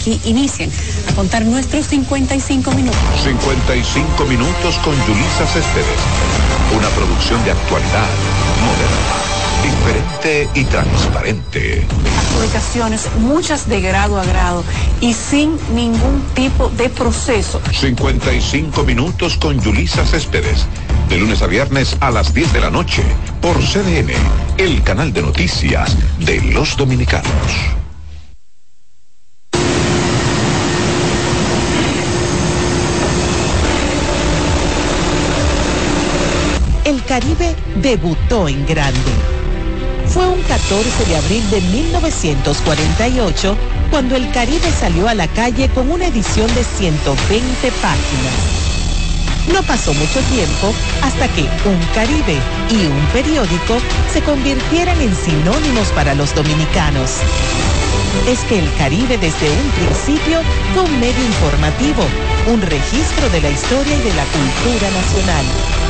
Aquí inicien a contar nuestros 55 minutos. 55 minutos con Yulisa Céspedes. Una producción de actualidad, moderna, diferente y transparente. Adjudicaciones, muchas de grado a grado y sin ningún tipo de proceso. 55 minutos con Yulisa Céspedes. De lunes a viernes a las 10 de la noche por CDN, el canal de noticias de los dominicanos. el Caribe debutó en grande. Fue un 14 de abril de 1948 cuando el Caribe salió a la calle con una edición de 120 páginas. No pasó mucho tiempo hasta que un Caribe y un periódico se convirtieran en sinónimos para los dominicanos. Es que el Caribe desde un principio fue un medio informativo, un registro de la historia y de la cultura nacional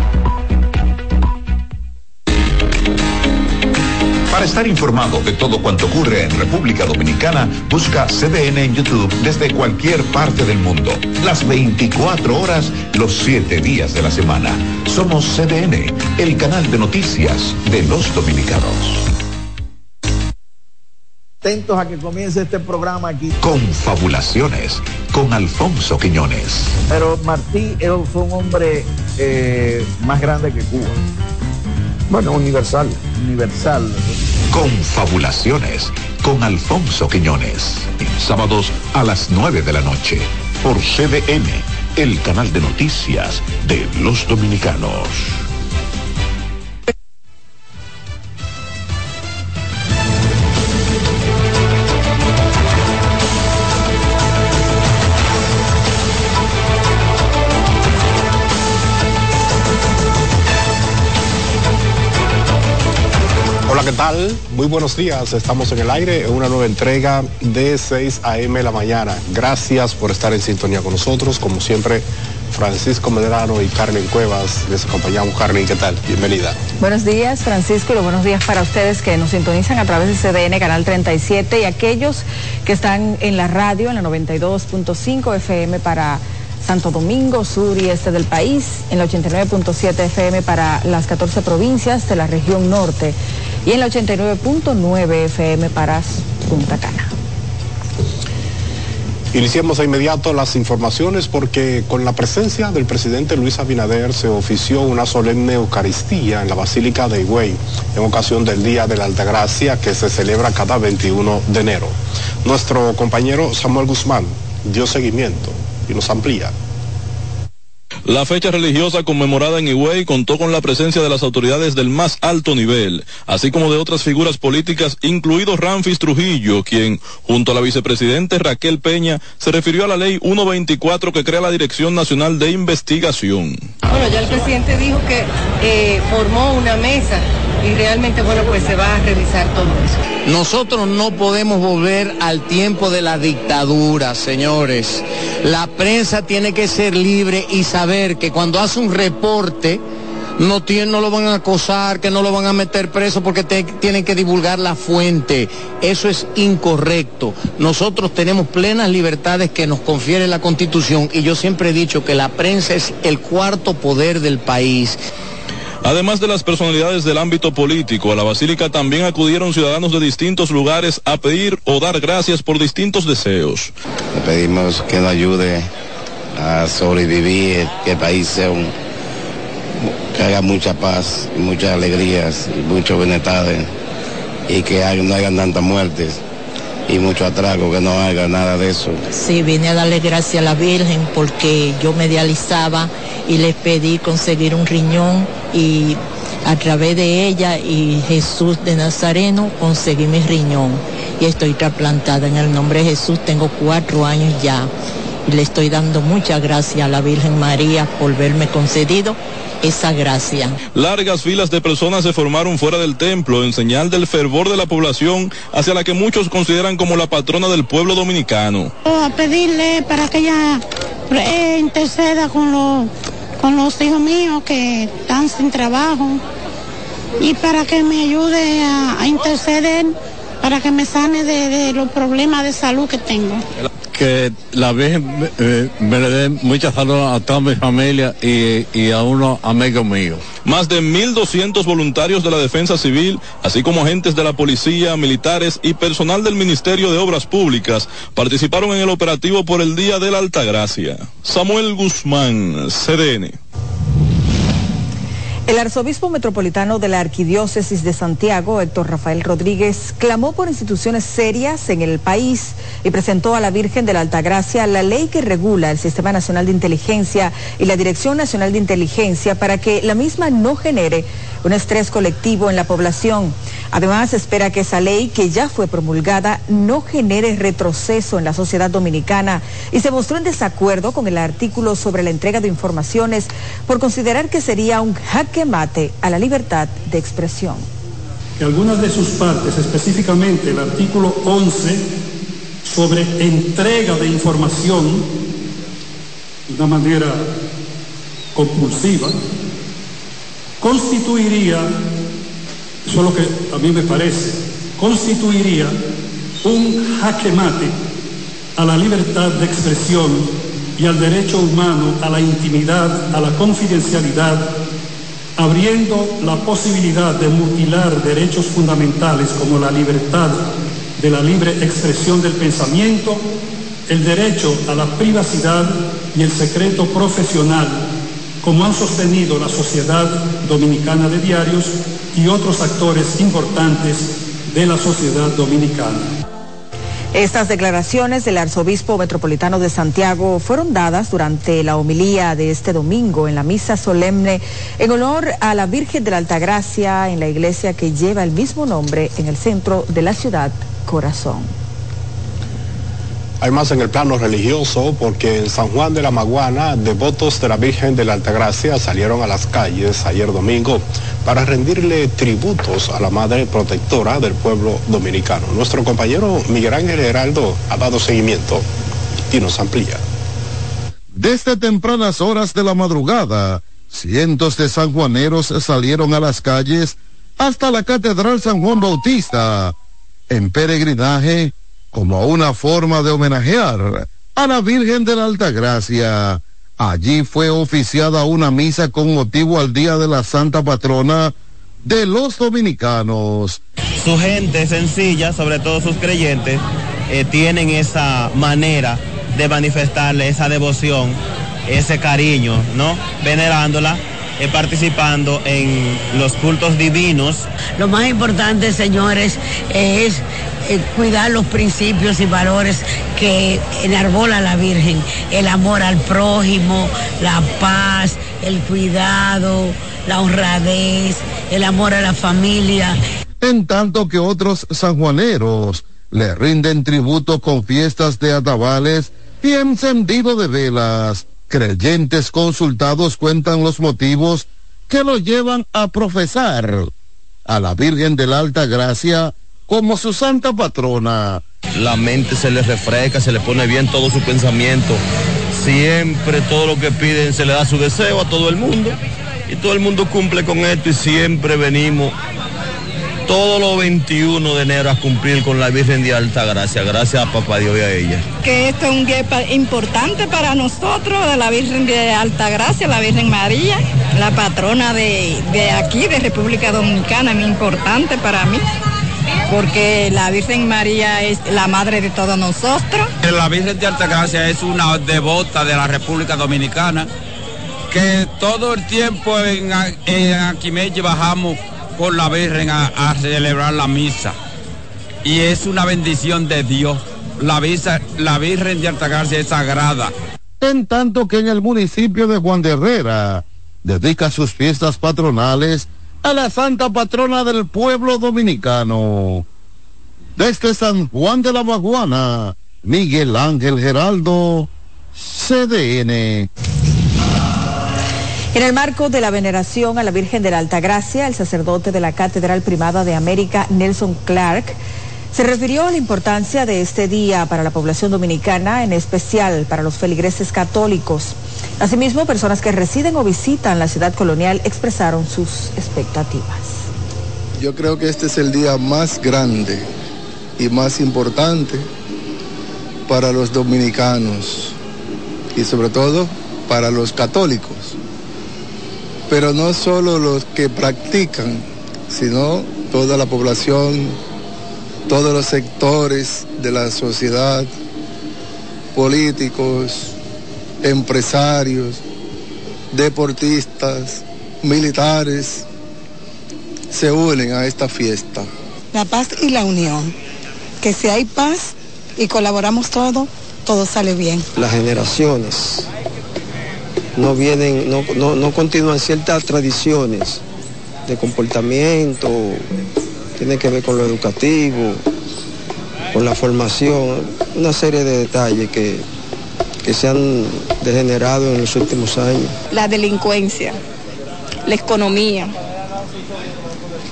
Para estar informado de todo cuanto ocurre en República Dominicana, busca CDN en YouTube desde cualquier parte del mundo. Las 24 horas, los 7 días de la semana. Somos CDN, el canal de noticias de los dominicanos. atentos a que comience este programa aquí. Confabulaciones con Alfonso Quiñones. Pero Martí fue un hombre eh, más grande que Cuba. Bueno, universal. Universal. Confabulaciones con Alfonso Quiñones. Sábados a las 9 de la noche por CDN, el canal de noticias de los dominicanos. ¿Qué tal? Muy buenos días. Estamos en el aire en una nueva entrega de 6 a.m. la mañana. Gracias por estar en sintonía con nosotros. Como siempre, Francisco Medrano y Carmen Cuevas. Les acompañamos. Carmen, ¿qué tal? Bienvenida. Buenos días, Francisco, y los buenos días para ustedes que nos sintonizan a través de CDN Canal 37 y aquellos que están en la radio en la 92.5 FM para Santo Domingo, sur y este del país, en la 89.7 FM para las 14 provincias de la región norte y en la 89.9 FM para Punta Cana. Iniciamos de inmediato las informaciones porque con la presencia del presidente Luis Abinader se ofició una solemne Eucaristía en la Basílica de Higüey en ocasión del Día de la Altagracia que se celebra cada 21 de enero. Nuestro compañero Samuel Guzmán dio seguimiento y nos amplía. La fecha religiosa conmemorada en Higüey contó con la presencia de las autoridades del más alto nivel, así como de otras figuras políticas, incluido Ramfis Trujillo, quien, junto a la vicepresidente Raquel Peña, se refirió a la ley 124 que crea la Dirección Nacional de Investigación. Bueno, ya el presidente dijo que eh, formó una mesa y realmente, bueno, pues se va a revisar todo eso. Nosotros no podemos volver al tiempo de la dictadura, señores. La prensa tiene que ser libre y saber que cuando hace un reporte, no, lo van a acosar, que no lo van a meter preso porque tienen que divulgar la fuente. Eso es incorrecto. Nosotros tenemos plenas libertades que nos confiere la Constitución y yo siempre he dicho que la prensa es el cuarto poder del país. Además de las personalidades del ámbito político, a la basílica también acudieron ciudadanos de distintos lugares a pedir o dar gracias por distintos deseos. Le pedimos que nos ayude a sobrevivir, que el país sea un, que haya mucha paz, muchas alegrías, y mucho bienestar y que no hayan tantas muertes y mucho atraco, que no haga nada de eso. Sí, vine a darle gracias a la Virgen porque yo me dializaba y le pedí conseguir un riñón y a través de ella y Jesús de Nazareno conseguí mi riñón y estoy trasplantada en el nombre de Jesús, tengo cuatro años ya le estoy dando muchas gracias a la Virgen María por verme concedido esa gracia. Largas filas de personas se formaron fuera del templo en señal del fervor de la población hacia la que muchos consideran como la patrona del pueblo dominicano. A pedirle para que ella eh, interceda con los, con los hijos míos que están sin trabajo y para que me ayude a, interceder para que me sane de los problemas de salud que tengo que la Virgen eh, me le dé mucha salud a toda mi familia y, a unos amigos míos. Más de 1.200 voluntarios de la Defensa Civil, así como agentes de la policía, militares y personal del Ministerio de Obras Públicas participaron en el operativo por el Día de la Altagracia. Samuel Guzmán, CDN. El arzobispo metropolitano de la Arquidiócesis de Santiago, Héctor Rafael Rodríguez, clamó por instituciones serias en el país y presentó a la Virgen de la Altagracia la ley que regula el Sistema Nacional de Inteligencia y la Dirección Nacional de Inteligencia para que la misma no genere un estrés colectivo en la población. Además, espera que esa ley, que ya fue promulgada, no genere retroceso en la sociedad dominicana y se mostró en desacuerdo con el artículo sobre la entrega de informaciones por considerar que sería un jaque mate a la libertad de expresión. Que algunas de sus partes, específicamente el artículo 11 sobre entrega de información de una manera compulsiva, constituiría eso es lo que a mí me parece, constituiría un jaque mate a la libertad de expresión y al derecho humano a la intimidad, a la confidencialidad, abriendo la posibilidad de mutilar derechos fundamentales como la libertad de la libre expresión del pensamiento, el derecho a la privacidad y el secreto profesional, como han sostenido la Sociedad Dominicana de Diarios y otros actores importantes de la sociedad dominicana. Estas declaraciones del arzobispo metropolitano de Santiago fueron dadas durante la homilía de este domingo en la misa solemne en honor a la Virgen de la Altagracia en la iglesia que lleva el mismo nombre en el centro de la ciudad Corazón. Hay más en el plano religioso porque en San Juan de la Maguana, devotos de la Virgen de la Altagracia salieron a las calles ayer domingo para rendirle tributos a la Madre Protectora del pueblo dominicano. Nuestro compañero Miguel Ángel Heraldo ha dado seguimiento y nos amplía. Desde tempranas horas de la madrugada, cientos de sanjuaneros salieron a las calles hasta la Catedral San Juan Bautista en peregrinaje como una forma de homenajear a la Virgen de la Altagracia. Allí fue oficiada una misa con motivo al Día de la Santa Patrona de los Dominicanos. Su gente sencilla, sobre todo sus creyentes, eh, tienen esa manera de manifestarle esa devoción, ese cariño, ¿no? Venerándola eh, participando en los cultos divinos. Lo más importante, señores, es eh, cuidar los principios y valores que enarbola la Virgen, el amor al prójimo, la paz, el cuidado, la honradez, el amor a la familia. En tanto que otros sanjuaneros le rinden tributo con fiestas de atabales y encendido de velas. Creyentes consultados cuentan los motivos que lo llevan a profesar a la Virgen de la Alta Gracia como su santa patrona. La mente se le refresca, se le pone bien todo su pensamiento. Siempre todo lo que piden se le da su deseo a todo el mundo. Y todo el mundo cumple con esto y siempre venimos todos los 21 de enero a cumplir con la Virgen de Alta Gracia. Gracias a Papá Dios y a ella. Que esto es un día importante para nosotros, de la Virgen de Alta Gracia, la Virgen María, la patrona de, de aquí, de República Dominicana, muy importante para mí porque la Virgen María es la madre de todos nosotros. La Virgen de Altagracia es una devota de la República Dominicana, que todo el tiempo en, en Aquimelle bajamos con la Virgen a, celebrar la misa. Y es una bendición de Dios. La, visa, la Virgen de Altagracia es sagrada. En tanto que en el municipio de Juan de Herrera dedica sus fiestas patronales a la santa patrona del pueblo dominicano. Desde San Juan de la Maguana, Miguel Ángel Geraldo, CDN. En el marco de la veneración a la Virgen de la Altagracia, el sacerdote de la Catedral Primada de América, Nelson Clark, se refirió a la importancia de este día para la población dominicana, en especial para los feligreses católicos. Asimismo, personas que residen o visitan la ciudad colonial expresaron sus expectativas. Yo creo que este es el día más grande y más importante para los dominicanos y sobre todo para los católicos. Pero no solo los que practican, sino toda la población, todos los sectores de la sociedad, políticos, empresarios, deportistas, militares, se unen a esta fiesta. La paz y la unión, que si hay paz y colaboramos todos, todo sale bien. Las generaciones no vienen, no, no, no continúan ciertas tradiciones de comportamiento, tiene que ver con lo educativo, con la formación, una serie de detalles que, que se han degenerado en los últimos años. La delincuencia, la economía,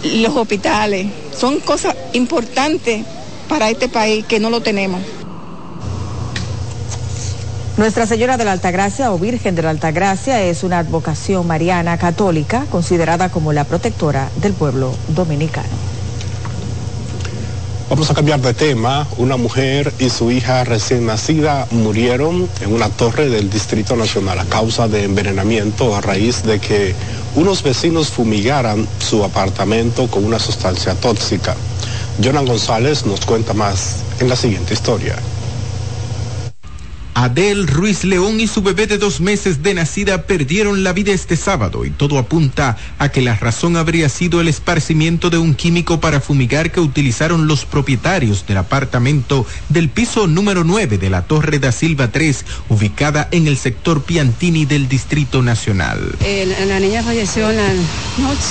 los hospitales, son cosas importantes para este país que no lo tenemos. Nuestra Señora de la Altagracia o Virgen de la Altagracia es una advocación mariana católica considerada como la protectora del pueblo dominicano. Vamos a cambiar de tema. Una mujer y su hija recién nacida murieron en una torre del Distrito Nacional a causa de envenenamiento a raíz de que unos vecinos fumigaran su apartamento con una sustancia tóxica. Jonan González nos cuenta más en la siguiente historia. Adel Ruiz León y su bebé de dos meses de nacida perdieron la vida este sábado y todo apunta a que la razón habría sido el esparcimiento de un químico para fumigar que utilizaron los propietarios del apartamento del piso número 9 de la Torre da Silva 3, ubicada en el sector Piantini del Distrito Nacional. la niña falleció en la noche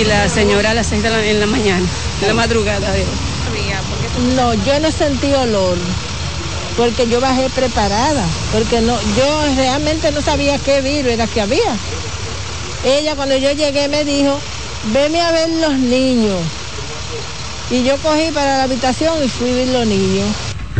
y la señora a las 6 de la, en la mañana, en la madrugada de hoy. No, yo no sentí olor porque yo bajé preparada, porque no, yo realmente no sabía qué virus era que había. Ella cuando yo llegué me dijo, veme a ver los niños. Y yo cogí para la habitación y fui a ver los niños.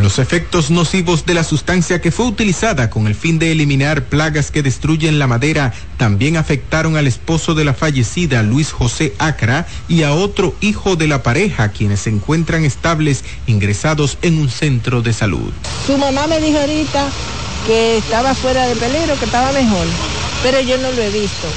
Los efectos nocivos de la sustancia que fue utilizada con el fin de eliminar plagas que destruyen la madera también afectaron al esposo de la fallecida, Luis José Acra, y a otro hijo de la pareja, quienes se encuentran estables ingresados en un centro de salud. Su mamá me dijo ahorita que estaba fuera de peligro, que estaba mejor, pero yo no lo he visto.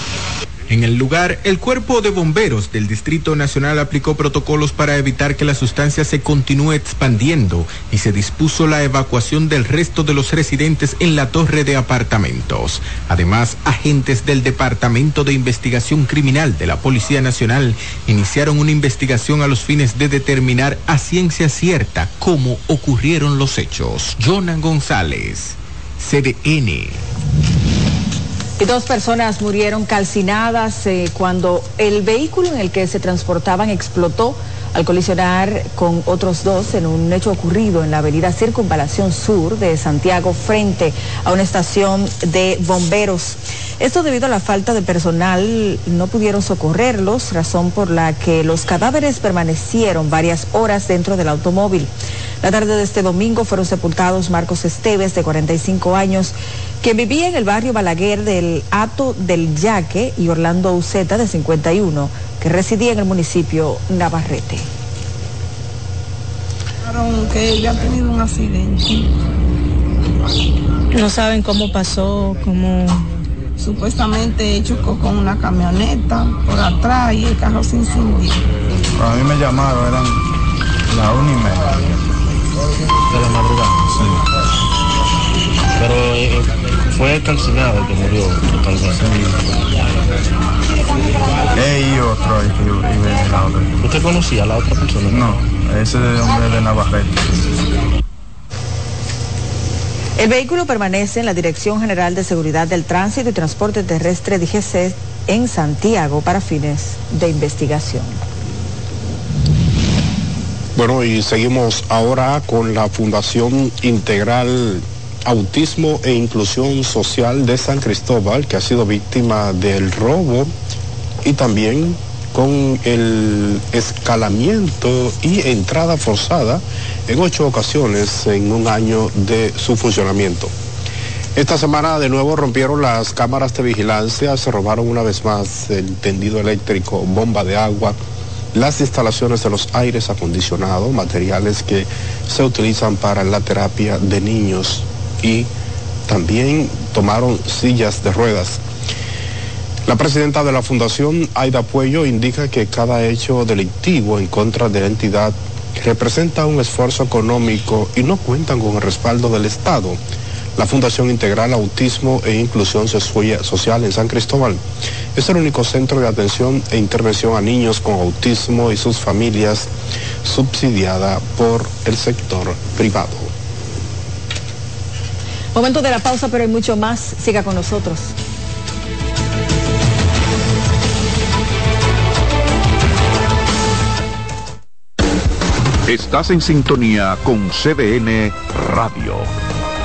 En el lugar, el Cuerpo de Bomberos del Distrito Nacional aplicó protocolos para evitar que la sustancia se continúe expandiendo y se dispuso la evacuación del resto de los residentes en la torre de apartamentos. Además, agentes del Departamento de Investigación Criminal de la Policía Nacional iniciaron una investigación a los fines de determinar a ciencia cierta cómo ocurrieron los hechos. Jonan González, CDN. Y dos personas murieron calcinadas eh, cuando el vehículo en el que se transportaban explotó al colisionar con otros dos en un hecho ocurrido en la avenida Circunvalación Sur de Santiago frente a una estación de bomberos. Esto debido a la falta de personal, no pudieron socorrerlos, razón por la que los cadáveres permanecieron varias horas dentro del automóvil. La tarde de este domingo fueron sepultados Marcos Esteves, de 45 años, que vivía en el barrio Balaguer del Ato del Yaque, y Orlando Uceta, de 51, que residía en el municipio Navarrete. que ella ha tenido un accidente. No saben cómo pasó, cómo supuestamente chocó con una camioneta por atrás y el carro se incendió. A mí me llamaron, eran la una y media de la madrugada. Sí. Pero eh, fue calcinado el que murió totalmente. Sí. y otro ahí que iba en la otra. ¿Usted conocía a la otra persona? No, ese hombre de Navarrete. El vehículo permanece en la Dirección General de Seguridad del Tránsito y Transporte Terrestre DGC en Santiago para fines de investigación. Bueno, y seguimos ahora con la Fundación Integral Autismo e Inclusión Social de San Cristóbal, que ha sido víctima del robo y también con el escalamiento y entrada forzada en ocho ocasiones en un año de su funcionamiento. Esta semana de nuevo rompieron las cámaras de vigilancia, se robaron una vez más el tendido eléctrico, bomba de agua, las instalaciones de los aires acondicionados, materiales que se utilizan para la terapia de niños y también tomaron sillas de ruedas. La presidenta de la Fundación, Aida Puello, indica que cada hecho delictivo en contra de la entidad representa un esfuerzo económico y no cuentan con el respaldo del Estado. La Fundación Integral Autismo e Inclusión Social en San Cristóbal es el único centro de atención e intervención a niños con autismo y sus familias subsidiada por el sector privado. Momento de la pausa, pero hay mucho más. Siga con nosotros. Estás en sintonía con CDN Radio.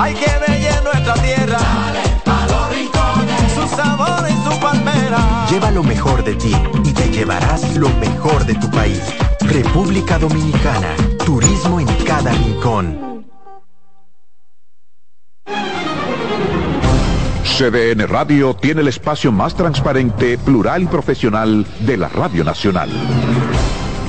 Hay que ver nuestra tierra. Dale pa los rincones, su sabor y su palmera. Lleva lo mejor de ti y te llevarás lo mejor de tu país. República Dominicana, turismo en cada rincón. CDN Radio tiene el espacio más transparente, plural y profesional de la Radio Nacional.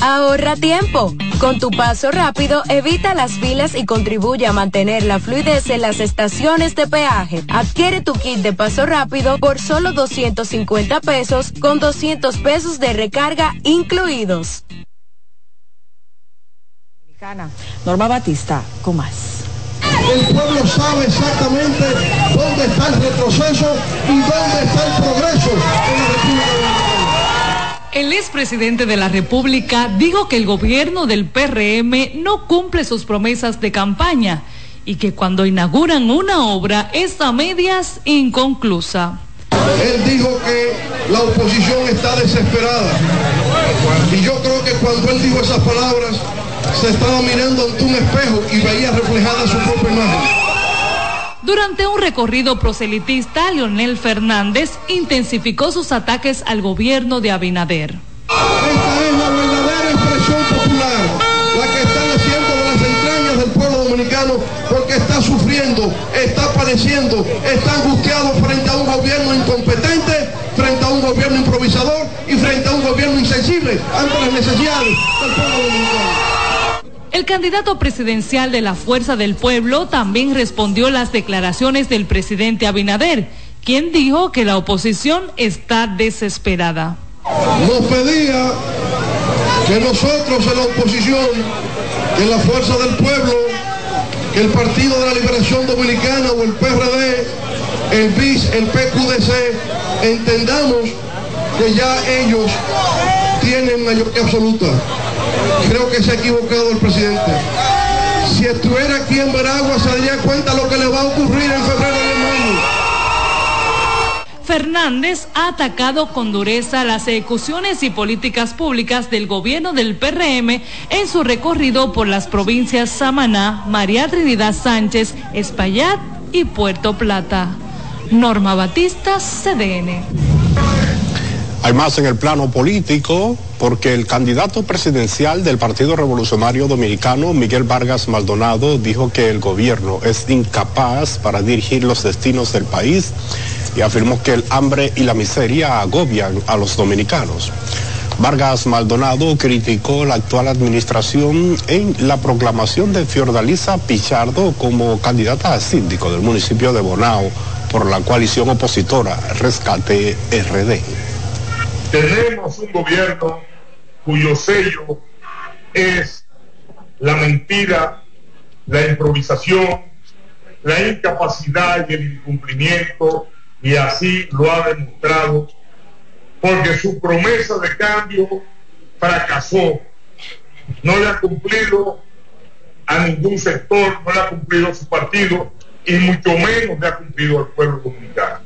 Ahorra tiempo. Con tu paso rápido, evita las filas y contribuye a mantener la fluidez en las estaciones de peaje. Adquiere tu kit de paso rápido por solo 250 pesos con 200 pesos de recarga incluidos. Norma Batista, con más. El pueblo sabe exactamente dónde está el retroceso y dónde está el progreso en la República El expresidente de la República dijo que el gobierno del PRM no cumple sus promesas de campaña y que cuando inauguran una obra es a medias inconclusa. Él dijo que la oposición está desesperada. Y yo creo que cuando él dijo esas palabras, se estaba mirando ante un espejo y veía reflejada su propia imagen. Durante un recorrido proselitista, Leonel Fernández intensificó sus ataques al gobierno de Abinader. Esta es la verdadera expresión popular, la que está naciendo de las entrañas del pueblo dominicano porque está sufriendo, está padeciendo, está angustiado frente a un gobierno incompetente, frente a un gobierno improvisador y frente a un gobierno insensible ante las necesidades del pueblo dominicano. El candidato presidencial de la Fuerza del Pueblo también respondió las declaraciones del presidente Abinader, quien dijo que la oposición está desesperada. Nos pedía que nosotros en la oposición, que la Fuerza del Pueblo, que el Partido de la Liberación Dominicana o el PRD, el BIS, el PQDC, entendamos que ya ellos tienen mayoría absoluta. Creo que se ha equivocado el presidente. Si estuviera aquí en Veragua se daría cuenta lo que le va a ocurrir en febrero de mayo. Fernández ha atacado con dureza las ejecuciones y políticas públicas del gobierno del PRM en su recorrido por las provincias Samaná, María Trinidad Sánchez, Espaillat y Puerto Plata. Norma Batista, CDN. Hay más en el plano político porque el candidato presidencial del Partido Revolucionario Dominicano, Miguel Vargas Maldonado, dijo que el gobierno es incapaz para dirigir los destinos del país y afirmó que el hambre y la miseria agobian a los dominicanos. Vargas Maldonado criticó la actual administración en la proclamación de Fiordalisa Pichardo como candidata a síndico del municipio de Bonao por la coalición opositora Rescate RD. Tenemos un gobierno cuyo sello es la mentira, la improvisación, la incapacidad y el incumplimiento, y así lo ha demostrado, porque su promesa de cambio fracasó. No le ha cumplido a ningún sector, no le ha cumplido a su partido y mucho menos le ha cumplido al pueblo dominicano.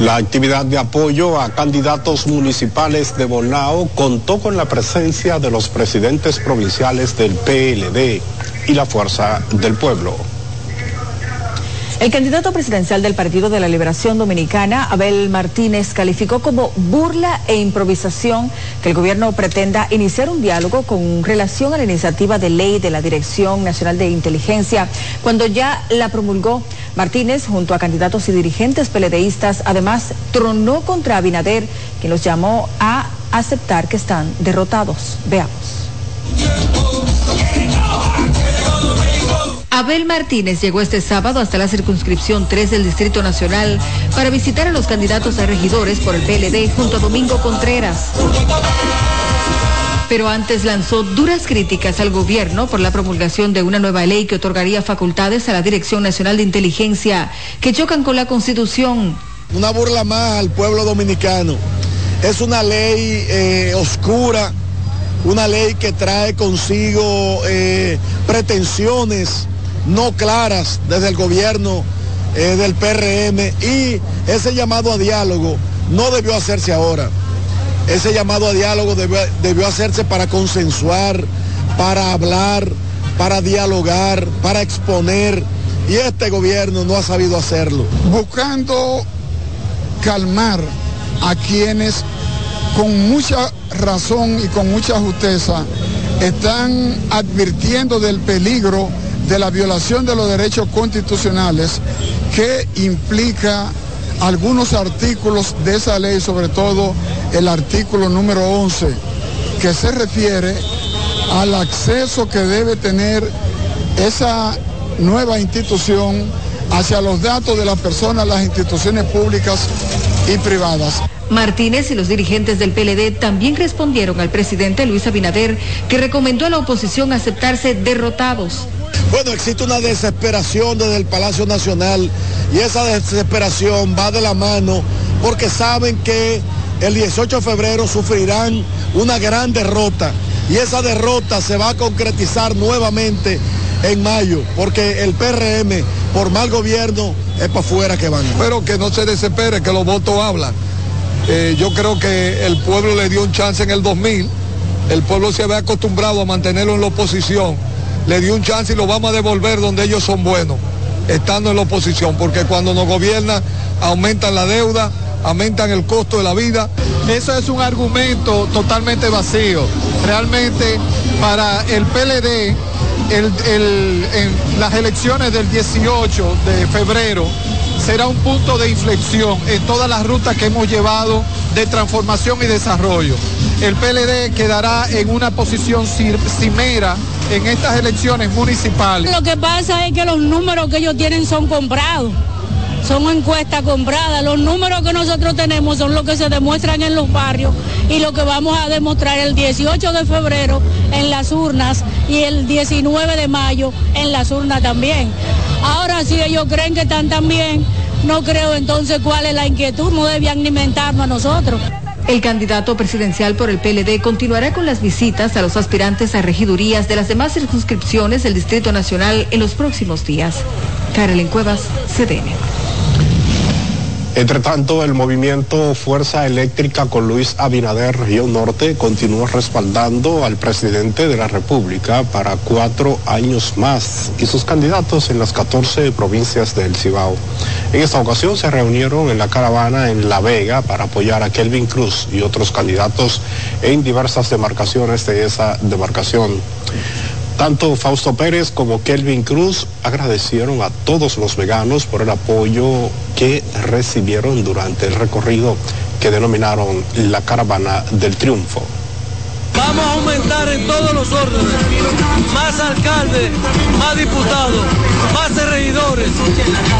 La actividad de apoyo a candidatos municipales de Bonao contó con la presencia de los presidentes provinciales del PLD y la Fuerza del Pueblo. El candidato presidencial del Partido de la Liberación Dominicana, Abel Martínez, calificó como burla e improvisación que el gobierno pretenda iniciar un diálogo con relación a la iniciativa de ley de la Dirección Nacional de Inteligencia, cuando ya la promulgó. Martínez, junto a candidatos y dirigentes peledeístas, además tronó contra Abinader, quien los llamó a aceptar que están derrotados. Veamos. Abel Martínez llegó este sábado hasta la circunscripción 3 del Distrito Nacional para visitar a los candidatos a regidores por el PLD junto a Domingo Contreras. Pero antes lanzó duras críticas al gobierno por la promulgación de una nueva ley que otorgaría facultades a la Dirección Nacional de Inteligencia que chocan con la Constitución. Una burla más al pueblo dominicano. Es una ley eh, oscura, una ley que trae consigo eh, pretensiones no claras desde el gobierno eh, del PRM y ese llamado a diálogo no debió hacerse ahora. Ese llamado a diálogo debió, hacerse para consensuar, para hablar, para dialogar, para exponer y este gobierno no ha sabido hacerlo. Buscando calmar a quienes con mucha razón y con mucha justeza están advirtiendo del peligro de la violación de los derechos constitucionales que implica algunos artículos de esa ley, sobre todo el artículo número 11, que se refiere al acceso que debe tener esa nueva institución hacia los datos de las personas, las instituciones públicas y privadas. Martínez y los dirigentes del PLD también respondieron al presidente Luis Abinader, que recomendó a la oposición aceptarse derrotados. Bueno, existe una desesperación desde el Palacio Nacional y esa desesperación va de la mano porque saben que el 18 de febrero sufrirán una gran derrota y esa derrota se va a concretizar nuevamente en mayo porque el PRM por mal gobierno es para afuera que van. Pero que no se desespere, que los votos hablan. Eh, yo creo que el pueblo le dio un chance en el 2000, el pueblo se había acostumbrado a mantenerlo en la oposición, le dio un chance y lo vamos a devolver donde ellos son buenos, estando en la oposición, porque cuando nos gobiernan aumentan la deuda, aumentan el costo de la vida. Eso es un argumento totalmente vacío. Realmente para el PLD, en las elecciones del 18 de febrero, será un punto de inflexión en todas las rutas que hemos llevado de transformación y desarrollo. El PLD quedará en una posición cimera en estas elecciones municipales. Lo que pasa es que los números que ellos tienen son comprados son encuestas compradas. Los números que nosotros tenemos son los que se demuestran en los barrios y lo que vamos a demostrar el 18 de febrero en las urnas y el 19 de mayo en las urnas también. Ahora si ellos creen que están tan bien, no creo entonces cuál es la inquietud, no debe alimentarnos a nosotros. El candidato presidencial por el PLD continuará con las visitas a los aspirantes a regidurías de las demás circunscripciones del Distrito Nacional en los próximos días. Carolyn Cuevas, CDN. Entre tanto, el movimiento Fuerza Eléctrica con Luis Abinader Región Norte continúa respaldando al presidente de la República para cuatro años más y sus candidatos en las 14 provincias del Cibao. En esta ocasión se reunieron en la caravana en La Vega para apoyar a Kelvin Cruz y otros candidatos en diversas demarcaciones de esa demarcación. Tanto Fausto Pérez como Kelvin Cruz agradecieron a todos los veganos por el apoyo que recibieron durante el recorrido que denominaron la Caravana del Triunfo. Vamos a aumentar en todos los órdenes. Más alcaldes, más diputados, más regidores.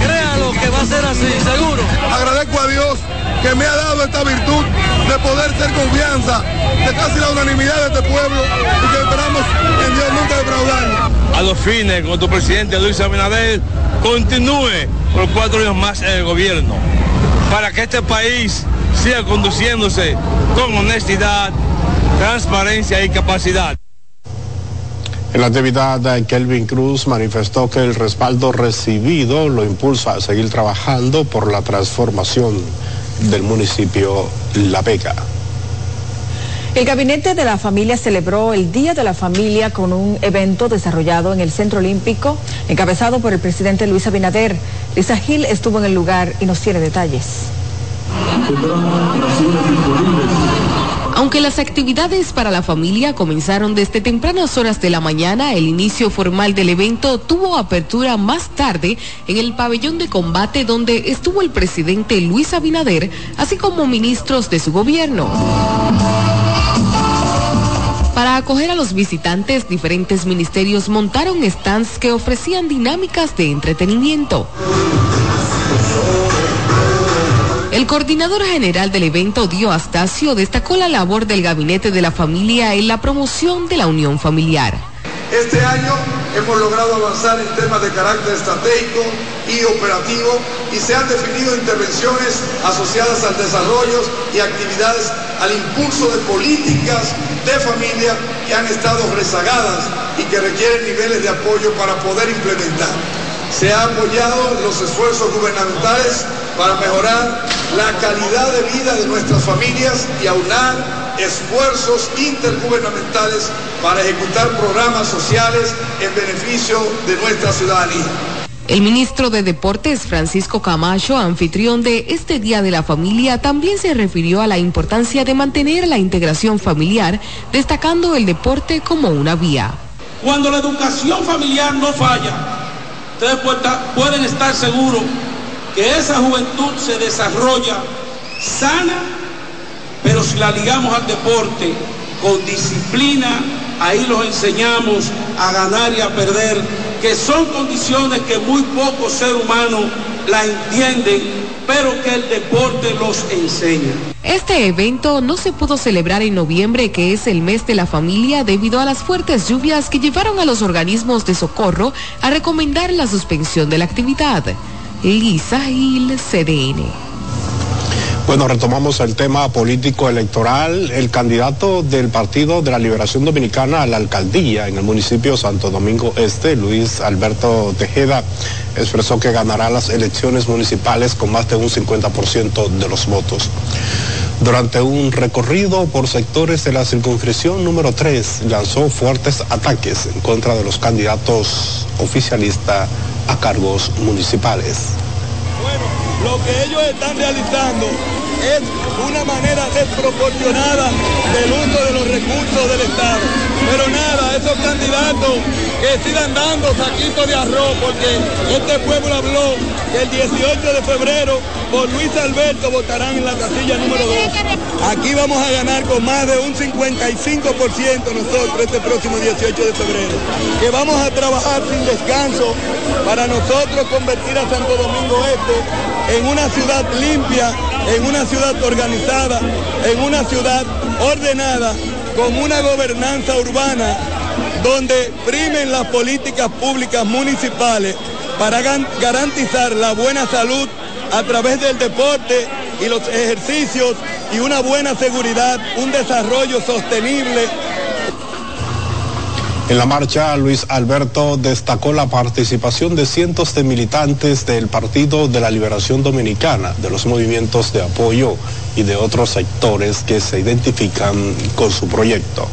Créalo que va a ser así, seguro. Agradezco a Dios que me ha dado esta virtud poder ser confianza de casi la unanimidad de este pueblo y que esperamos en Dios nunca defraudarnos. A los fines, con tu presidente Luis Abinader, continúe por cuatro años más en el gobierno para que este país siga conduciéndose con honestidad, transparencia y capacidad. En la actividad, Kelvin Cruz manifestó que el respaldo recibido lo impulsa a seguir trabajando por la transformación del municipio La Vega. El gabinete de la familia celebró el Día de la Familia con un evento desarrollado en el Centro Olímpico, encabezado por el presidente Luis Abinader. Lisa Gil estuvo en el lugar y nos tiene detalles. Aunque las actividades para la familia comenzaron desde tempranas horas de la mañana, el inicio formal del evento tuvo apertura más tarde en el pabellón de combate donde estuvo el presidente Luis Abinader, así como ministros de su gobierno. Para acoger a los visitantes, diferentes ministerios montaron stands que ofrecían dinámicas de entretenimiento. El coordinador general del evento, Dio Astacio, destacó la labor del Gabinete de la Familia en la promoción de la unión familiar. Este año hemos logrado avanzar en temas de carácter estratégico y operativo y se han definido intervenciones asociadas al desarrollo y actividades al impulso de políticas de familia que han estado rezagadas y que requieren niveles de apoyo para poder implementar. Se han apoyado los esfuerzos gubernamentales para mejorar la calidad de vida de nuestras familias y aunar esfuerzos intergubernamentales para ejecutar programas sociales en beneficio de nuestra ciudadanía. El ministro de Deportes, Francisco Camacho, anfitrión de este Día de la Familia, también se refirió a la importancia de mantener la integración familiar, destacando el deporte como una vía. Cuando la educación familiar no falla, ustedes pueden estar seguros que esa juventud se desarrolla sana, pero si la ligamos al deporte con disciplina, ahí los enseñamos a ganar y a perder, que son condiciones que muy pocos seres humanos la entienden, pero que el deporte los enseña. Este evento no se pudo celebrar en noviembre, que es el mes de la familia, debido a las fuertes lluvias que llevaron a los organismos de socorro a recomendar la suspensión de la actividad. Lisa Gil, CDN. Bueno, retomamos el tema político electoral. El candidato del Partido de la Liberación Dominicana a la alcaldía en el municipio Santo Domingo Este, Luis Alberto Tejeda, expresó que ganará las elecciones municipales con más de un 50% de los votos. Durante un recorrido por sectores de la circunscripción número 3, lanzó fuertes ataques en contra de los candidatos oficialistas a cargos municipales. Bueno, lo que ellos están realizando es una manera desproporcionada del uso de los recursos del Estado. Pero nada, esos candidatos que sigan dando saquitos de arroz, porque este pueblo habló que el 18 de febrero por Luis Alberto votarán en la casilla número 2. Aquí vamos a ganar con más de un 55% nosotros este próximo 18 de febrero. Que vamos a trabajar sin descanso para nosotros convertir a Santo Domingo Este en una ciudad limpia, en una ciudad organizada, en una ciudad ordenada, con una gobernanza urbana donde primen las políticas públicas municipales para garantizar la buena salud a través del deporte y los ejercicios y una buena seguridad, un desarrollo sostenible en la marcha, Luis Alberto destacó la participación de cientos de militantes del Partido de la Liberación Dominicana, de los movimientos de apoyo y de otros sectores que se identifican con su proyecto.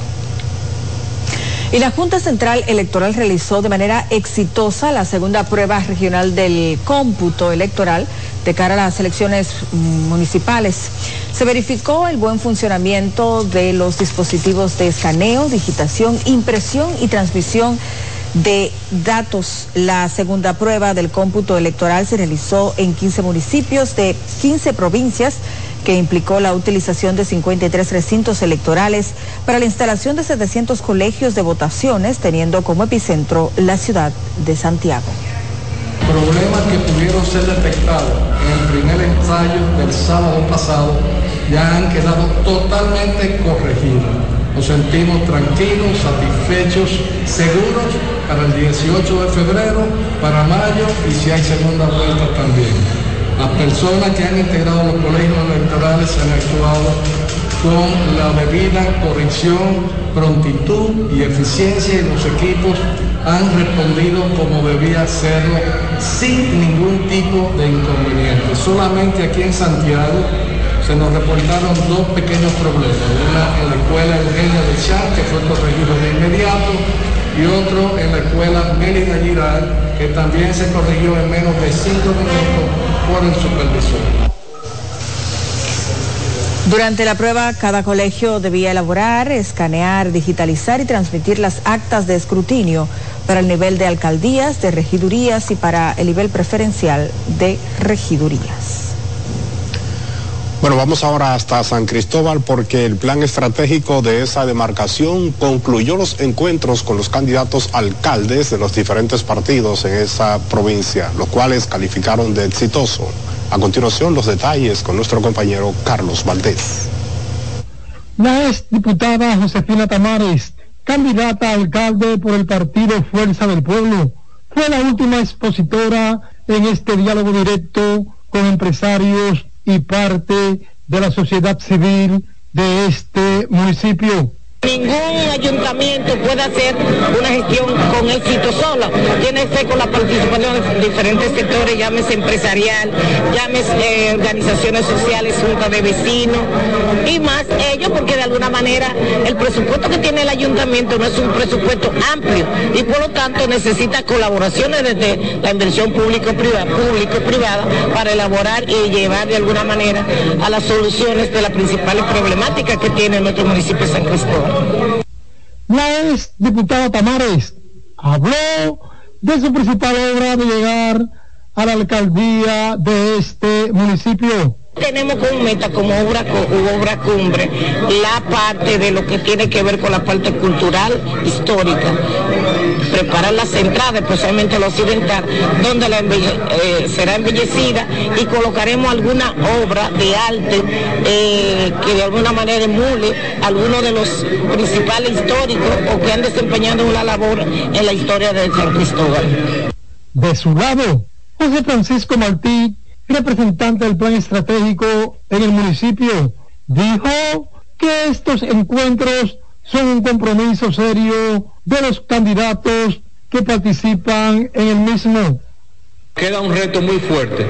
Y la Junta Central Electoral realizó de manera exitosa la segunda prueba regional del cómputo electoral de cara a las elecciones municipales. Se verificó el buen funcionamiento de los dispositivos de escaneo, digitación, impresión y transmisión de datos. La segunda prueba del cómputo electoral se realizó en 15 municipios de 15 provincias que implicó la utilización de 53 recintos electorales para la instalación de 700 colegios de votaciones, teniendo como epicentro la ciudad de Santiago. Problemas que pudieron ser detectados en el primer ensayo del sábado pasado ya han quedado totalmente corregidos. Nos sentimos tranquilos, satisfechos, seguros para el 18 de febrero, para mayo y si hay segunda vuelta también. Las personas que han integrado los colegios electorales han actuado con la debida corrección, prontitud y eficiencia y los equipos han respondido como debía hacerlo sin ningún tipo de inconveniente. Solamente aquí en Santiago se nos reportaron dos pequeños problemas, una en la escuela Eugenia de Chan, que fue corregido de inmediato, y otro en la escuela Mérida Giral, que también se corrigió en menos de cinco minutos Durante la prueba, cada colegio debía elaborar, escanear, digitalizar y transmitir las actas de escrutinio para el nivel de alcaldías, de regidurías y para el nivel preferencial de regidurías. Bueno, vamos ahora hasta San Cristóbal porque el plan estratégico de esa demarcación concluyó los encuentros con los candidatos alcaldes de los diferentes partidos en esa provincia, los cuales calificaron de exitoso. A continuación, los detalles con nuestro compañero Carlos Valdés. La ex diputada Josefina Tamares, candidata a alcalde por el partido Fuerza del Pueblo, fue la última expositora en este diálogo directo con empresarios y parte de la sociedad civil de este municipio. Ningún ayuntamiento puede hacer una gestión con éxito solo. Tiene que con la participación de diferentes sectores, llámese empresarial, llámese eh, organizaciones sociales, junta de vecinos y más ellos, porque de alguna manera el presupuesto que tiene el ayuntamiento no es un presupuesto amplio y por lo tanto necesita colaboraciones desde la inversión público-privada público privada para elaborar y llevar de alguna manera a las soluciones de las principales problemáticas que tiene nuestro municipio de San Cristóbal. La ex diputada Tamares habló de su principal obra de llegar a la alcaldía de este municipio tenemos como meta, como obra, obra cumbre, la parte de lo que tiene que ver con la parte cultural histórica. Preparar las entradas, especialmente la occidental, donde eh, será embellecida y colocaremos alguna obra de arte eh, que de alguna manera emule algunos de los principales históricos o que han desempeñado una labor en la historia de San Cristóbal. De su lado, José Francisco Martí representante del plan estratégico en el municipio, dijo que estos encuentros son un compromiso serio de los candidatos que participan en el mismo. Queda un reto muy fuerte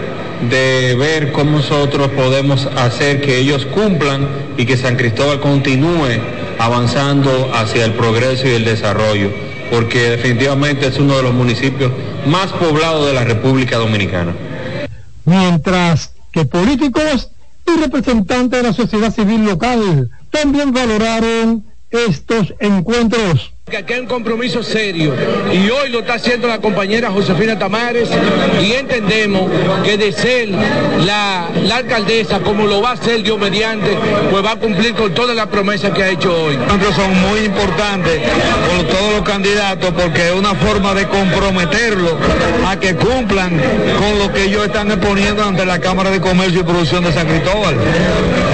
de ver cómo nosotros podemos hacer que ellos cumplan y que San Cristóbal continúe avanzando hacia el progreso y el desarrollo, porque definitivamente es uno de los municipios más poblados de la República Dominicana mientras que políticos y representantes de la sociedad civil local también valoraron estos encuentros. Que aquí hay un compromiso serio y hoy lo está haciendo la compañera Josefina Tamares y entendemos que de ser la, alcaldesa como lo va a hacer Dios mediante, pues va a cumplir con todas las promesas que ha hecho hoy. Son muy importantes por todos los candidatos porque es una forma de comprometerlos a que cumplan con lo que ellos están exponiendo ante la Cámara de Comercio y Producción de San Cristóbal.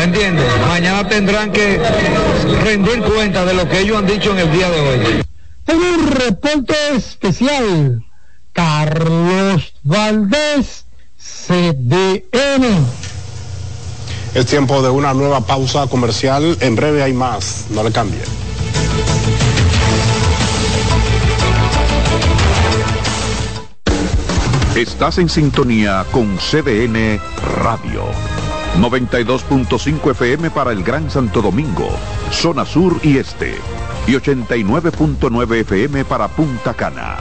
¿Entiendes? Mañana tendrán que rendir cuenta de lo que ellos han dicho en el día de hoy. En un reporte especial, Carlos Valdés, CDN. Es tiempo de una nueva pausa comercial. En breve hay más. No le cambie. Estás en sintonía con CDN Radio. 92.5 FM para el Gran Santo Domingo, zona sur y este y 89.9 FM para Punta Cana.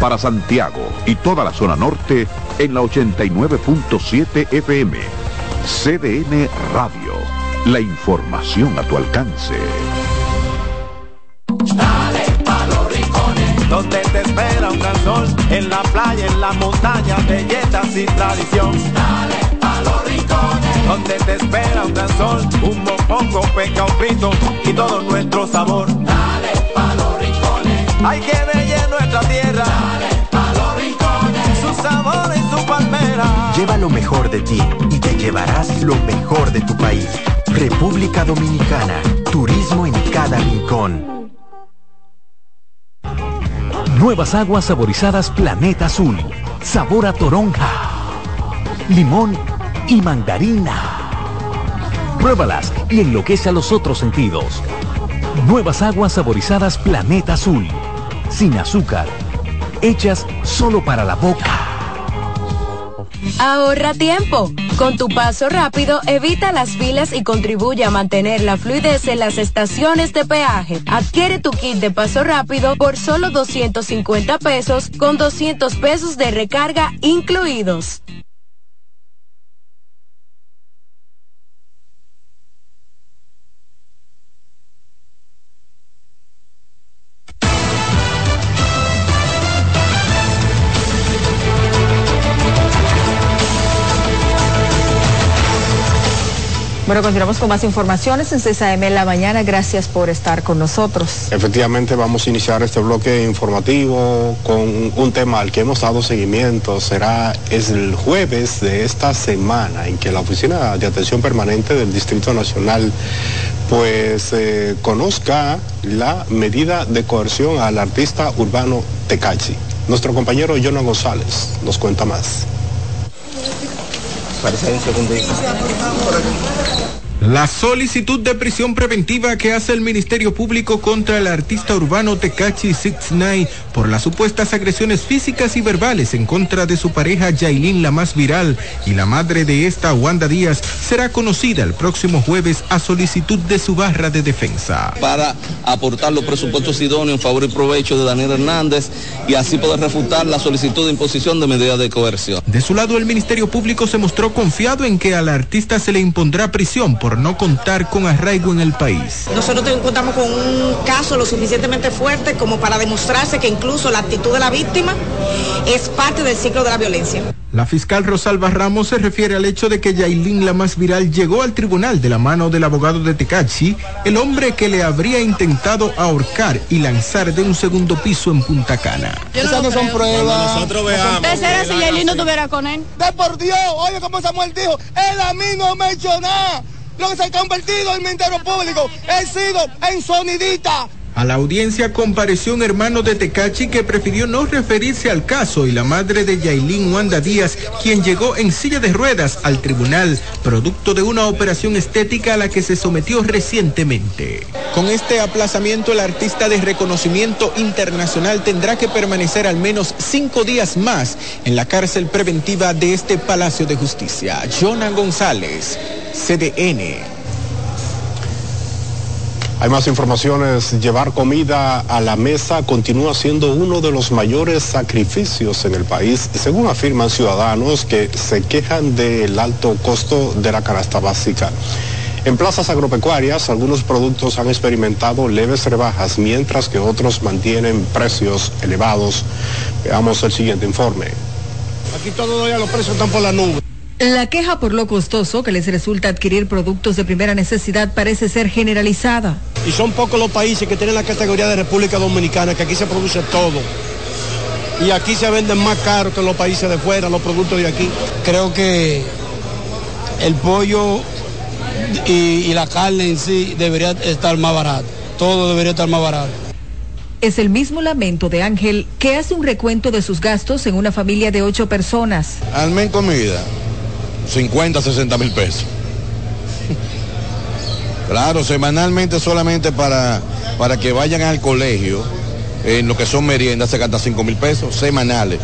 Para Santiago y toda la zona norte en la 89.7 FM. CDN Radio. La información a tu alcance. Dale pa los rincones, donde te espera un gran sol, en la playa, en la montaña, belletas y tradición. Dale donde te espera un gran sol, un mopongo, peca, un frito y todo nuestro sabor. Dale pa los rincones, hay que ver nuestra tierra. Dale pa los rincones, su sabor y su palmera. Lleva lo mejor de ti y te llevarás lo mejor de tu país. República Dominicana, turismo en cada rincón. Nuevas aguas saborizadas Planeta Azul. Sabor a toronja, limón y mandarina. Pruébalas y enloquece a los otros sentidos. Nuevas aguas saborizadas Planeta Azul. Sin azúcar. Hechas solo para la boca. Ahorra tiempo. Con tu paso rápido, evita las filas y contribuye a mantener la fluidez en las estaciones de peaje. Adquiere tu kit de paso rápido por solo 250 pesos con 200 pesos de recarga incluidos. Continuamos con más informaciones en CSAM en la mañana. Gracias por estar con nosotros. Efectivamente, vamos a iniciar este bloque informativo con un tema al que hemos dado seguimiento. Será es el jueves de esta semana en que la Oficina de Atención Permanente del Distrito Nacional pues eh, conozca la medida de coerción al artista urbano Tecachi. Nuestro compañero Jonah González nos cuenta más. Parece un segundito. La solicitud de prisión preventiva que hace el Ministerio Público contra el artista urbano Tecachi 69 por las supuestas agresiones físicas y verbales en contra de su pareja Yailin la más viral y la madre de esta Wanda Díaz será conocida el próximo jueves a solicitud de su barra de defensa. Para aportar los presupuestos idóneos en favor y provecho de Daniel Hernández y así poder refutar la solicitud de imposición de medidas de coerción. De su lado, el Ministerio Público se mostró confiado en que al artista se le impondrá prisión por no contar con arraigo en el país. Nosotros contamos con un caso lo suficientemente fuerte como para demostrarse que incluso la actitud de la víctima es parte del ciclo de la violencia. La fiscal Rosalba Ramos se refiere al hecho de que Yailin, la más viral, llegó al tribunal de la mano del abogado de Tecachi, el hombre que le habría intentado ahorcar y lanzar de un segundo piso en Punta Cana. Esas no son pruebas. Nosotros veamos. ¿Qué será si Yailin no estuviera con él? De por Dios, oye como Samuel dijo, él a mí no me hecho nada lo que se ha convertido en Ministerio Público. He sido en sonidita. A la audiencia compareció un hermano de Tecachi que prefirió no referirse al caso y la madre de Yailin Wanda Díaz, quien llegó en silla de ruedas al tribunal, producto de una operación estética a la que se sometió recientemente. Con este aplazamiento, el artista de reconocimiento internacional tendrá que permanecer al menos cinco días más en la cárcel preventiva de este Palacio de Justicia. Jonah González, CDN. Hay más informaciones. Llevar comida a la mesa continúa siendo uno de los mayores sacrificios en el país, según afirman ciudadanos que se quejan del alto costo de la canasta básica. En plazas agropecuarias, algunos productos han experimentado leves rebajas, mientras que otros mantienen precios elevados. Veamos el siguiente informe. Aquí todos los precios están por la nube. La queja por lo costoso que les resulta adquirir productos de primera necesidad parece ser generalizada. Y son pocos los países que tienen la categoría de República Dominicana, que aquí se produce todo. Y aquí se venden más caro que en los países de fuera, los productos de aquí. Creo que el pollo y, y la carne en sí debería estar más barato. Todo debería estar más barato. Es el mismo lamento de Ángel que hace un recuento de sus gastos en una familia de ocho personas. Alme en comida, 50, 60 mil pesos. Claro, semanalmente solamente para, para que vayan al colegio, en lo que son meriendas, se gasta 5 mil pesos semanales.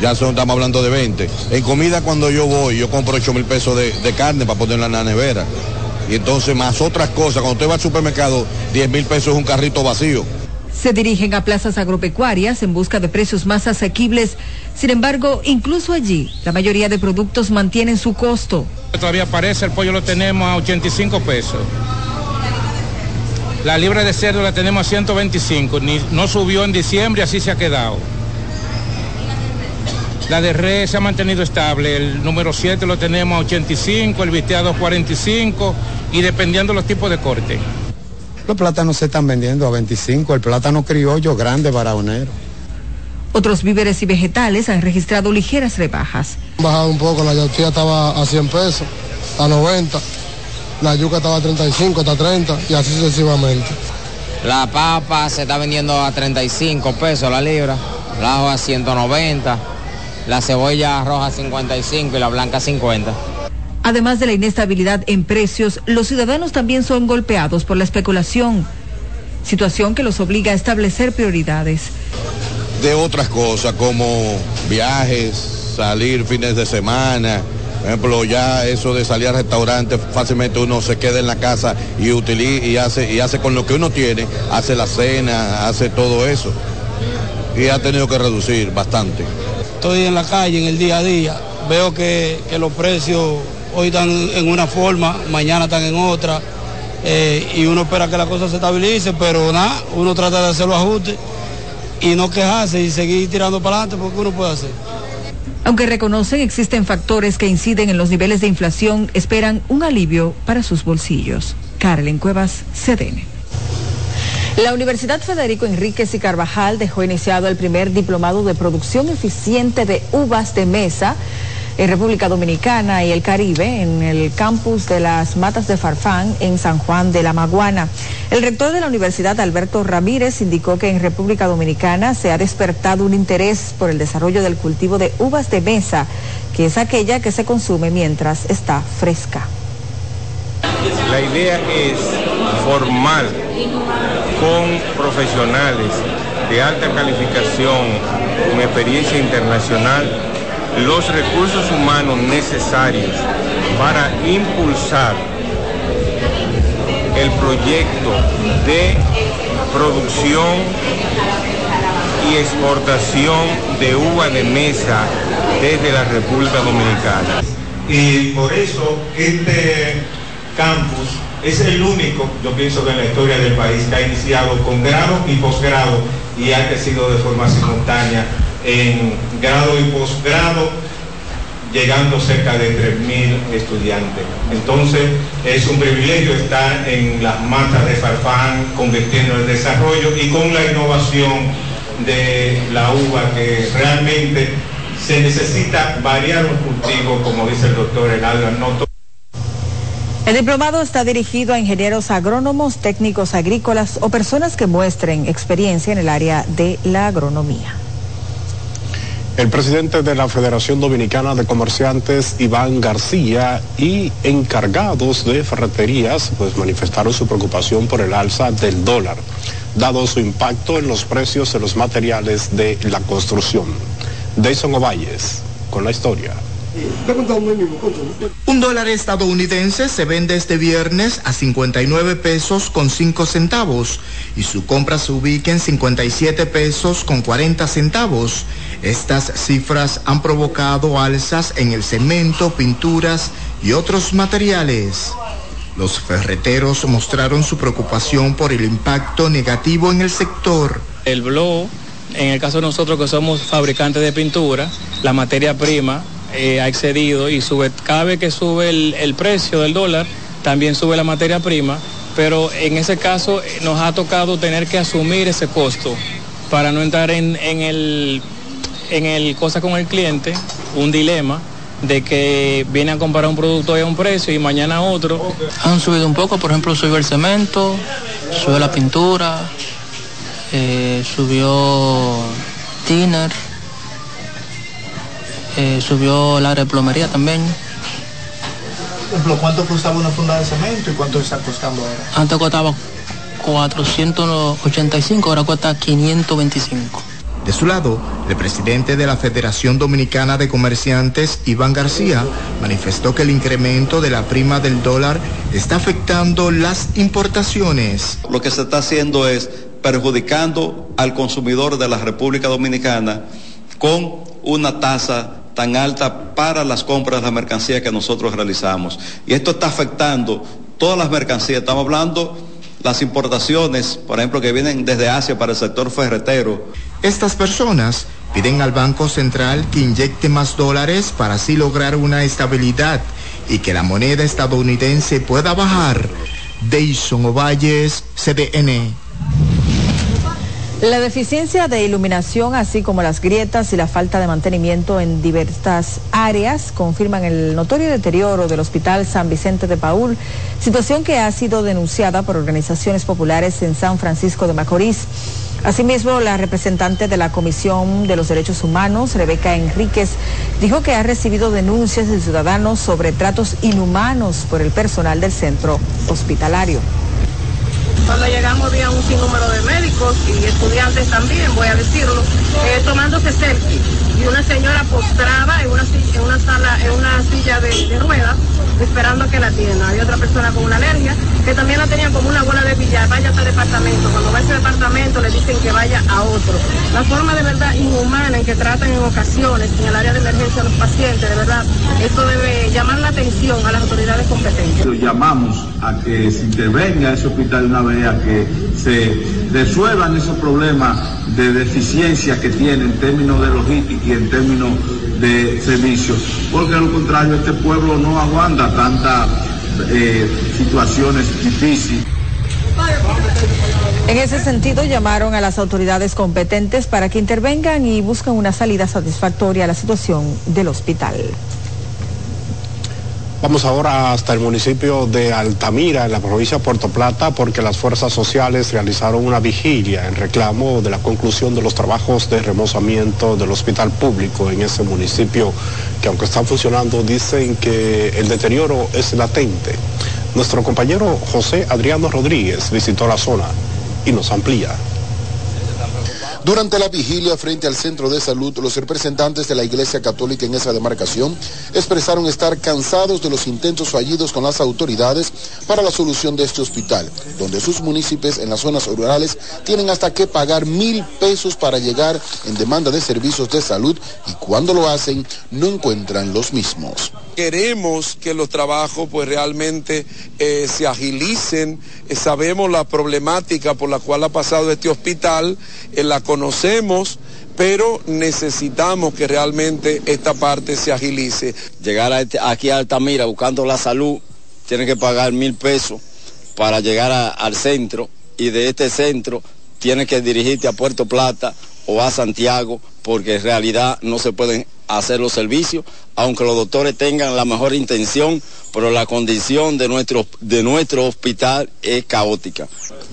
Ya son, estamos hablando de 20. En comida cuando yo voy, yo compro 8 mil pesos de, de carne para ponerla en la nevera. Y entonces más otras cosas, cuando usted va al supermercado, 10 mil pesos es un carrito vacío. Se dirigen a plazas agropecuarias en busca de precios más asequibles. Sin embargo, incluso allí, la mayoría de productos mantienen su costo. Todavía aparece, el pollo lo tenemos a 85 pesos. La libra de cerdo la tenemos a 125. Ni, no subió en diciembre, así se ha quedado. La de res se ha mantenido estable. El número 7 lo tenemos a 85, el visteado a 45 y dependiendo los tipos de corte. Los plátanos se están vendiendo a 25, el plátano criollo grande baraonero. Otros víveres y vegetales han registrado ligeras rebajas. Bajado un poco, la yautía estaba a 100 pesos, a 90, la yuca estaba a 35, hasta 30 y así sucesivamente. La papa se está vendiendo a 35 pesos la libra, la hoja a 190, la cebolla roja a 55 y la blanca a 50. Además de la inestabilidad en precios, los ciudadanos también son golpeados por la especulación, situación que los obliga a establecer prioridades. De otras cosas como viajes, salir fines de semana, por ejemplo, ya eso de salir al restaurante, fácilmente uno se queda en la casa y utiliza y hace, y hace con lo que uno tiene, hace la cena, hace todo eso. Y ha tenido que reducir bastante. Estoy en la calle, en el día a día, veo que, que los precios hoy están en una forma, mañana están en otra, eh, y uno espera que la cosa se estabilice, pero nada, uno trata de hacer los ajustes y no quejarse y seguir tirando para adelante porque uno puede hacer. Aunque reconocen existen factores que inciden en los niveles de inflación, esperan un alivio para sus bolsillos. Carlen Cuevas, CDN. La Universidad Federico Enríquez y Carvajal dejó iniciado el primer diplomado de producción eficiente de uvas de mesa en República Dominicana y el Caribe en el campus de las Matas de Farfán en San Juan de la Maguana. El rector de la universidad, Alberto Ramírez, indicó que en República Dominicana se ha despertado un interés por el desarrollo del cultivo de uvas de mesa, que es aquella que se consume mientras está fresca. La idea es formar con profesionales de alta calificación, con experiencia internacional, los recursos humanos necesarios para impulsar el proyecto de producción y exportación de uva de mesa desde la República Dominicana. Y por eso este campus es el único, yo pienso que en la historia del país, que ha iniciado con grado y posgrado y ha crecido de forma simultánea en grado y posgrado, llegando cerca de 3.000 estudiantes. Entonces es un privilegio estar en las matas de Farfán, convirtiendo el desarrollo y con la innovación de la uva que realmente se necesita variar un cultivo, como dice el doctor Enaldo Arnoto. El diplomado está dirigido a ingenieros agrónomos, técnicos agrícolas o personas que muestren experiencia en el área de la agronomía. El presidente de la Federación Dominicana de Comerciantes, Iván García, y encargados de ferreterías, pues manifestaron su preocupación por el alza del dólar, dado su impacto en los precios de los materiales de la construcción. Dayson Ovalles, con la historia. Un dólar estadounidense se vende este viernes a 59 pesos con 5 centavos y su compra se ubica en 57 pesos con 40 centavos. Estas cifras han provocado alzas en el cemento, pinturas y otros materiales. Los ferreteros mostraron su preocupación por el impacto negativo en el sector. El blow, en el caso de nosotros que somos fabricantes de pintura, la materia prima eh, ha excedido y sube, cada vez que sube el, el, precio del dólar, también sube la materia prima, pero en ese caso eh, nos ha tocado tener que asumir ese costo para no entrar en, en el, en el cosa con el cliente, un dilema de que viene a comprar un producto a un precio y mañana otro. Han subido un poco, por ejemplo, subió el cemento, subió la pintura, eh, subió tiner eh, subió la de plomería también. Por ejemplo, ¿cuánto costaba una funda de cemento y cuánto está costando ahora? Antes costaba 485, ahora cuesta 525. De su lado, el presidente de la Federación Dominicana de Comerciantes, Iván García, manifestó que el incremento de la prima del dólar está afectando las importaciones. Lo que se está haciendo es perjudicando al consumidor de la República Dominicana con una tasa tan alta para las compras de la mercancía que nosotros realizamos. Y esto está afectando todas las mercancías. Estamos hablando las importaciones, por ejemplo, que vienen desde Asia para el sector ferretero. Estas personas piden al Banco Central que inyecte más dólares para así lograr una estabilidad y que la moneda estadounidense pueda bajar. Deison Ovalles, CDN. La deficiencia de iluminación, así como las grietas y la falta de mantenimiento en diversas áreas, confirman el notorio deterioro del Hospital San Vicente de Paul, situación que ha sido denunciada por organizaciones populares en San Francisco de Macorís. Asimismo, la representante de la Comisión de los Derechos Humanos, Rebeca Enríquez, dijo que ha recibido denuncias de ciudadanos sobre tratos inhumanos por el personal del centro hospitalario. Cuando llegamos había un sinnúmero de médicos y estudiantes también, voy a decirlo, eh, tomándose selfie. Y una señora postrada en una, en una sala, en una silla de, ruedas, esperando a que la atiendan. Había otra persona con una alergia que también la tenían como una bola de billar, vaya a este departamento. Cuando va a ese departamento le dicen que vaya a otro. La forma de verdad inhumana en que tratan en ocasiones en el área de emergencia a los pacientes, de verdad, esto debe llamar la atención a las autoridades competentes. Llamamos a que se intervenga ese hospital una vez, a que se resuelvan esos problemas de deficiencia que tiene en términos de logística y en términos de servicios, porque a lo contrario este pueblo no aguanta tantas eh, situaciones difíciles. En ese sentido, llamaron a las autoridades competentes para que intervengan y busquen una salida satisfactoria a la situación del hospital. Vamos ahora hasta el municipio de Altamira, en la provincia de Puerto Plata, porque las fuerzas sociales realizaron una vigilia en reclamo de la conclusión de los trabajos de remozamiento del hospital público en ese municipio, que aunque están funcionando, dicen que el deterioro es latente. Nuestro compañero José Adriano Rodríguez visitó la zona y nos amplía. Durante la vigilia frente al centro de salud, los representantes de la Iglesia Católica en esa demarcación expresaron estar cansados de los intentos fallidos con las autoridades para la solución de este hospital, donde sus municipios en las zonas rurales tienen hasta que pagar mil pesos para llegar en demanda de servicios de salud y cuando lo hacen no encuentran los mismos. Queremos que los trabajos pues realmente eh, se agilicen, eh, sabemos la problemática por la cual ha pasado este hospital, en la conocemos, pero necesitamos que realmente esta parte se agilice. Llegar este, aquí a Altamira buscando la salud, tiene que pagar mil pesos para llegar al centro y de este centro tiene que dirigirte a Puerto Plata o a Santiago porque en realidad no se pueden hacer los servicios, aunque los doctores tengan la mejor intención, pero la condición de nuestro, de nuestro hospital es caótica.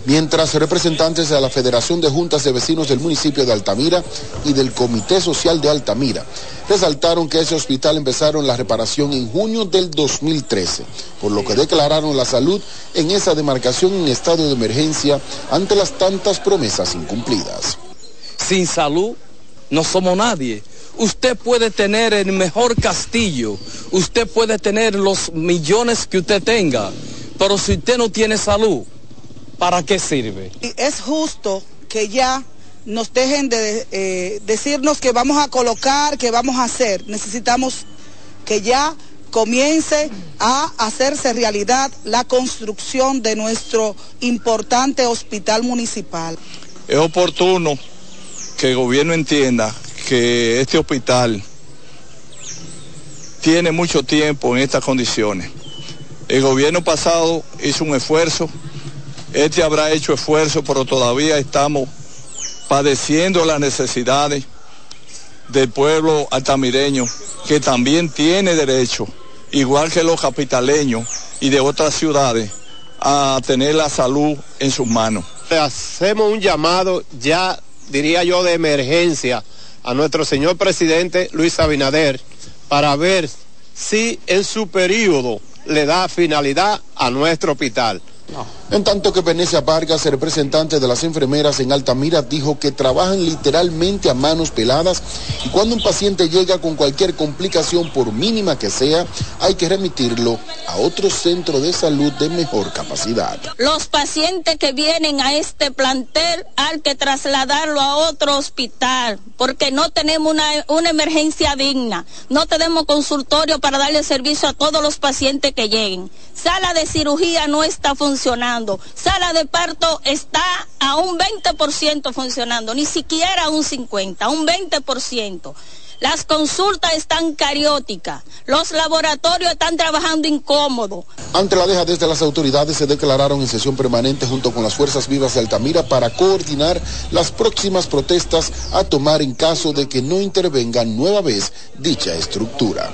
Mientras representantes de la Federación de Juntas de Vecinos del municipio de Altamira y del Comité Social de Altamira resaltaron que ese hospital empezaron la reparación en junio del 2013, por lo que declararon la salud en esa demarcación en estado de emergencia ante las tantas promesas incumplidas. Sin salud no somos nadie usted puede tener el mejor castillo, usted puede tener los millones que usted tenga, pero si usted no tiene salud, ¿para qué sirve? Es justo que ya nos dejen de eh, decirnos que vamos a colocar, que vamos a hacer. Necesitamos que ya comience a hacerse realidad la construcción de nuestro importante hospital municipal. Es oportuno que el gobierno entienda que este hospital tiene mucho tiempo en estas condiciones. El gobierno pasado hizo un esfuerzo, este habrá hecho esfuerzo, pero todavía estamos padeciendo las necesidades del pueblo altamireño, que también tiene derecho, igual que los capitaleños y de otras ciudades, a tener la salud en sus manos. Hacemos un llamado ya, diría yo, de emergencia a nuestro señor presidente Luis Abinader para ver si en su periodo le da finalidad a nuestro hospital. En tanto que Venecia Vargas, representante de las enfermeras en Altamira, dijo que trabajan literalmente a manos peladas y cuando un paciente llega con cualquier complicación, por mínima que sea, hay que remitirlo a otro centro de salud de mejor capacidad. Los pacientes que vienen a este plantel hay que trasladarlo a otro hospital porque no tenemos una, una emergencia digna, no tenemos consultorio para darle servicio a todos los pacientes que lleguen. Sala de cirugía no está funcionando. Sala de parto está a un 20% funcionando, ni siquiera a un 50%, a un 20%. Las consultas están carióticas, los laboratorios están trabajando incómodo. Ante la deja desde las autoridades se declararon en sesión permanente junto con las Fuerzas Vivas de Altamira para coordinar las próximas protestas a tomar en caso de que no intervenga nueva vez dicha estructura.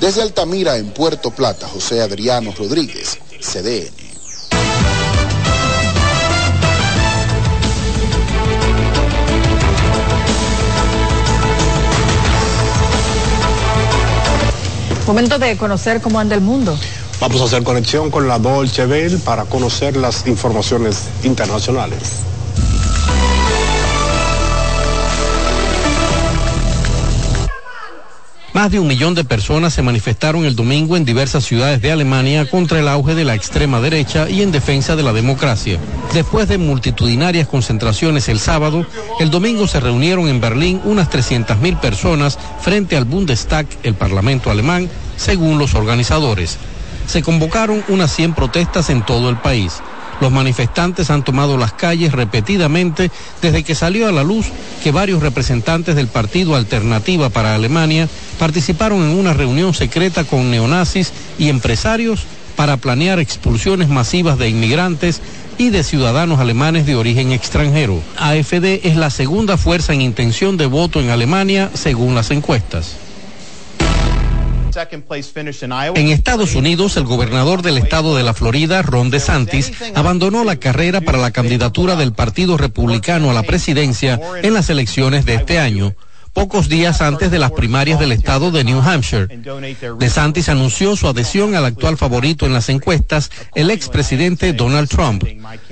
Desde Altamira, en Puerto Plata, José Adriano Rodríguez, CDN. Momento de conocer cómo anda el mundo. Vamos a hacer conexión con la Dolce Bell para conocer las informaciones internacionales. Más de un millón de personas se manifestaron el domingo en diversas ciudades de Alemania contra el auge de la extrema derecha y en defensa de la democracia. Después de multitudinarias concentraciones el sábado, el domingo se reunieron en Berlín unas 300.000 personas frente al Bundestag, el Parlamento alemán, según los organizadores. Se convocaron unas 100 protestas en todo el país. Los manifestantes han tomado las calles repetidamente desde que salió a la luz que varios representantes del Partido Alternativa para Alemania participaron en una reunión secreta con neonazis y empresarios para planear expulsiones masivas de inmigrantes y de ciudadanos alemanes de origen extranjero. AFD es la segunda fuerza en intención de voto en Alemania según las encuestas. En Estados Unidos, el gobernador del estado de la Florida, Ron DeSantis, abandonó la carrera para la candidatura del Partido Republicano a la presidencia en las elecciones de este año pocos días antes de las primarias del estado de New Hampshire. DeSantis anunció su adhesión al actual favorito en las encuestas, el expresidente Donald Trump.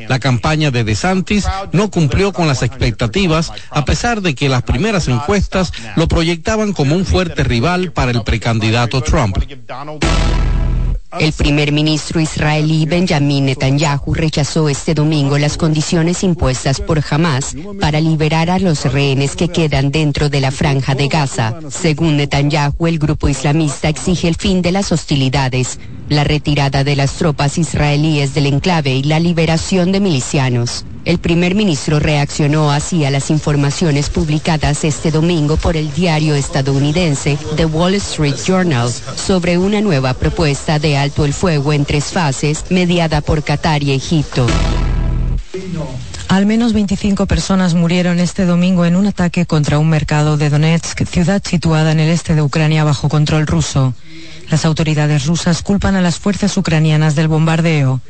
La campaña de DeSantis no cumplió con las expectativas, a pesar de que las primeras encuestas lo proyectaban como un fuerte rival para el precandidato Trump. El primer ministro israelí Benjamin Netanyahu rechazó este domingo las condiciones impuestas por Hamas para liberar a los rehenes que quedan dentro de la franja de Gaza. Según Netanyahu, el grupo islamista exige el fin de las hostilidades, la retirada de las tropas israelíes del enclave y la liberación de milicianos. El primer ministro reaccionó así a las informaciones publicadas este domingo por el diario estadounidense The Wall Street Journal sobre una nueva propuesta de alto el fuego en tres fases mediada por Qatar y Egipto. Al menos 25 personas murieron este domingo en un ataque contra un mercado de Donetsk, ciudad situada en el este de Ucrania bajo control ruso. Las autoridades rusas culpan a las fuerzas ucranianas del bombardeo.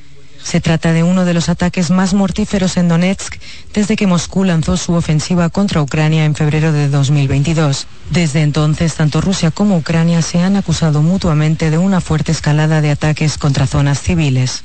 Se trata de uno de los ataques más mortíferos en Donetsk desde que Moscú lanzó su ofensiva contra Ucrania en febrero de 2022. Desde entonces, tanto Rusia como Ucrania se han acusado mutuamente de una fuerte escalada de ataques contra zonas civiles.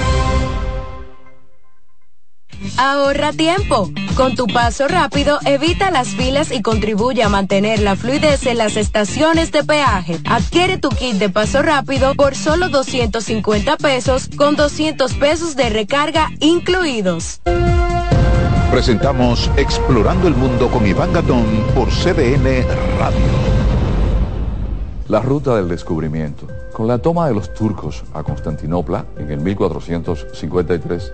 Ahorra tiempo. Con tu paso rápido, evita las filas y contribuye a mantener la fluidez en las estaciones de peaje. Adquiere tu kit de paso rápido por solo 250 pesos con 200 pesos de recarga incluidos. Presentamos Explorando el Mundo con Iván Gatón por CDN Radio. La ruta del descubrimiento. Con la toma de los turcos a Constantinopla en el 1453,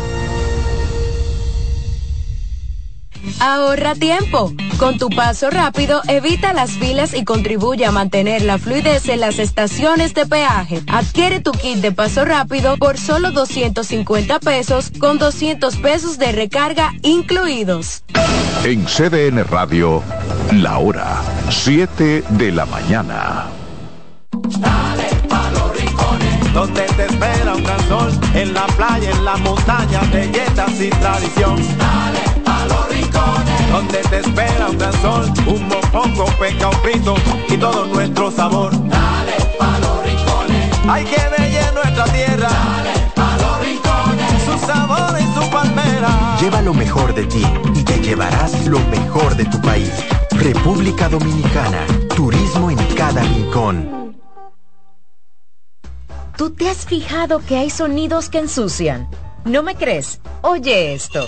Ahorra tiempo. Con tu paso rápido, evita las filas y contribuye a mantener la fluidez en las estaciones de peaje. Adquiere tu kit de paso rápido por solo 250 pesos con 200 pesos de recarga incluidos. En CDN Radio, la hora 7 de la mañana. Dale pa' los rincones, donde te espera un gran sol, en la playa, en la montaña, belletas y tradición. Donde te espera un gran sol, un mopongo, peca, un pito y todo nuestro sabor. Dale pa' los rincones, hay que bella nuestra tierra. Dale pa' los rincones, su sabor y su palmera. Lleva lo mejor de ti y te llevarás lo mejor de tu país. República Dominicana. Turismo en cada rincón. ¿Tú te has fijado que hay sonidos que ensucian? ¿No me crees? Oye esto.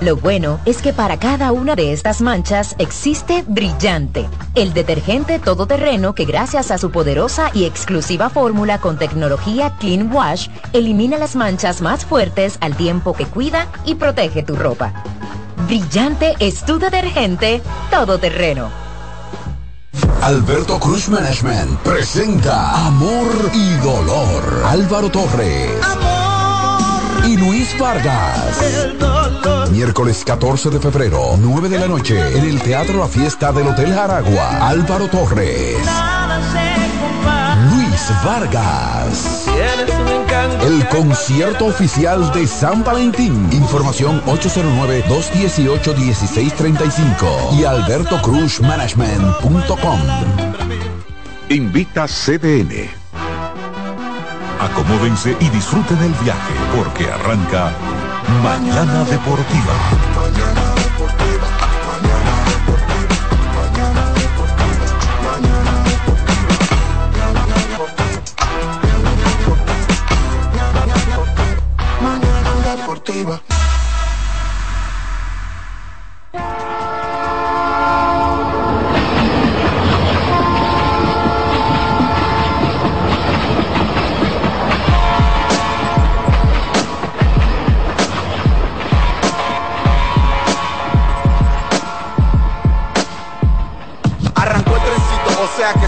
Lo bueno es que para cada una de estas manchas existe Brillante, el detergente todoterreno que gracias a su poderosa y exclusiva fórmula con tecnología Clean Wash elimina las manchas más fuertes al tiempo que cuida y protege tu ropa. Brillante es tu detergente todoterreno. Alberto Cruz Management presenta Amor y Dolor. Álvaro Torres. Y Luis Vargas. Miércoles 14 de febrero, 9 de la noche, en el Teatro La Fiesta del Hotel Jaragua. Álvaro Torres. Luis Vargas. El concierto oficial de San Valentín. Información 809-218-1635 y albertocruzmanagement.com. Invita CDN. Acomódense y disfruten el viaje porque arranca Mañana Deportiva. Mañana deportiva. Arrancó el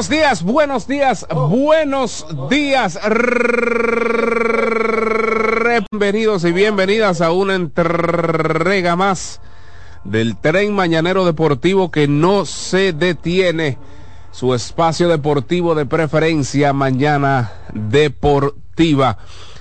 buenos días, buenos días, buenos días. Bienvenidos y bienvenidas a una entrega más del tren mañanero deportivo que no se detiene. Su espacio deportivo de preferencia, mañana deportiva.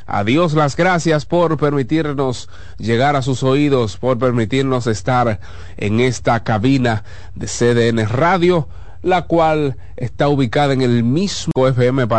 Adiós, las gracias por permitirnos llegar a sus oídos, por permitirnos estar en esta cabina de CDN Radio la cual está ubicada en el mismo FM